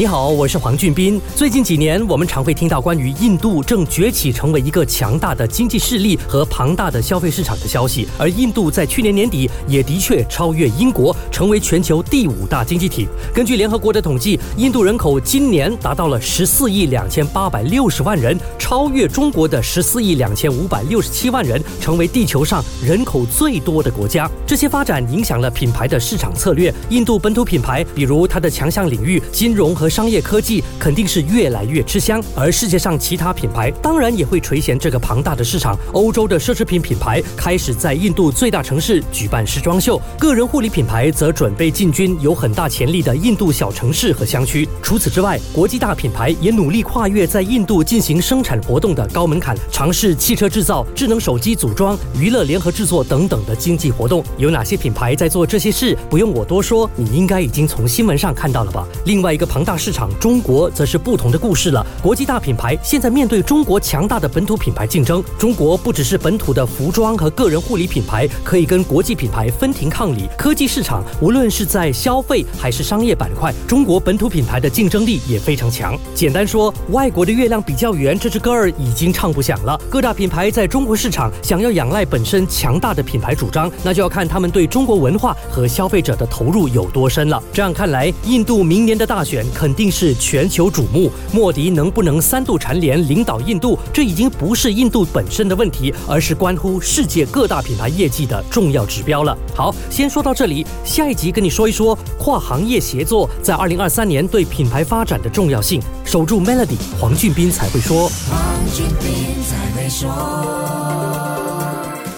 你好，我是黄俊斌。最近几年，我们常会听到关于印度正崛起成为一个强大的经济势力和庞大的消费市场的消息。而印度在去年年底也的确超越英国，成为全球第五大经济体。根据联合国的统计，印度人口今年达到了十四亿两千八百六十万人，超越中国的十四亿两千五百六十七万人，成为地球上人口最多的国家。这些发展影响了品牌的市场策略。印度本土品牌，比如它的强项领域金融。和商业科技肯定是越来越吃香，而世界上其他品牌当然也会垂涎这个庞大的市场。欧洲的奢侈品品牌开始在印度最大城市举办时装秀，个人护理品牌则准备进军有很大潜力的印度小城市和乡区。除此之外，国际大品牌也努力跨越在印度进行生产活动的高门槛，尝试汽车制造、智能手机组装、娱乐联合制作等等的经济活动。有哪些品牌在做这些事？不用我多说，你应该已经从新闻上看到了吧？另外一个庞大。市场中国则是不同的故事了。国际大品牌现在面对中国强大的本土品牌竞争，中国不只是本土的服装和个人护理品牌可以跟国际品牌分庭抗礼，科技市场无论是在消费还是商业板块，中国本土品牌的竞争力也非常强。简单说，外国的月亮比较圆，这支歌儿已经唱不响了。各大品牌在中国市场想要仰赖本身强大的品牌主张，那就要看他们对中国文化和消费者的投入有多深了。这样看来，印度明年的大选。肯定是全球瞩目。莫迪能不能三度蝉联领导印度，这已经不是印度本身的问题，而是关乎世界各大品牌业绩的重要指标了。好，先说到这里，下一集跟你说一说跨行业协作在二零二三年对品牌发展的重要性。守住 Melody，黄俊斌才会说。黄俊斌才会说。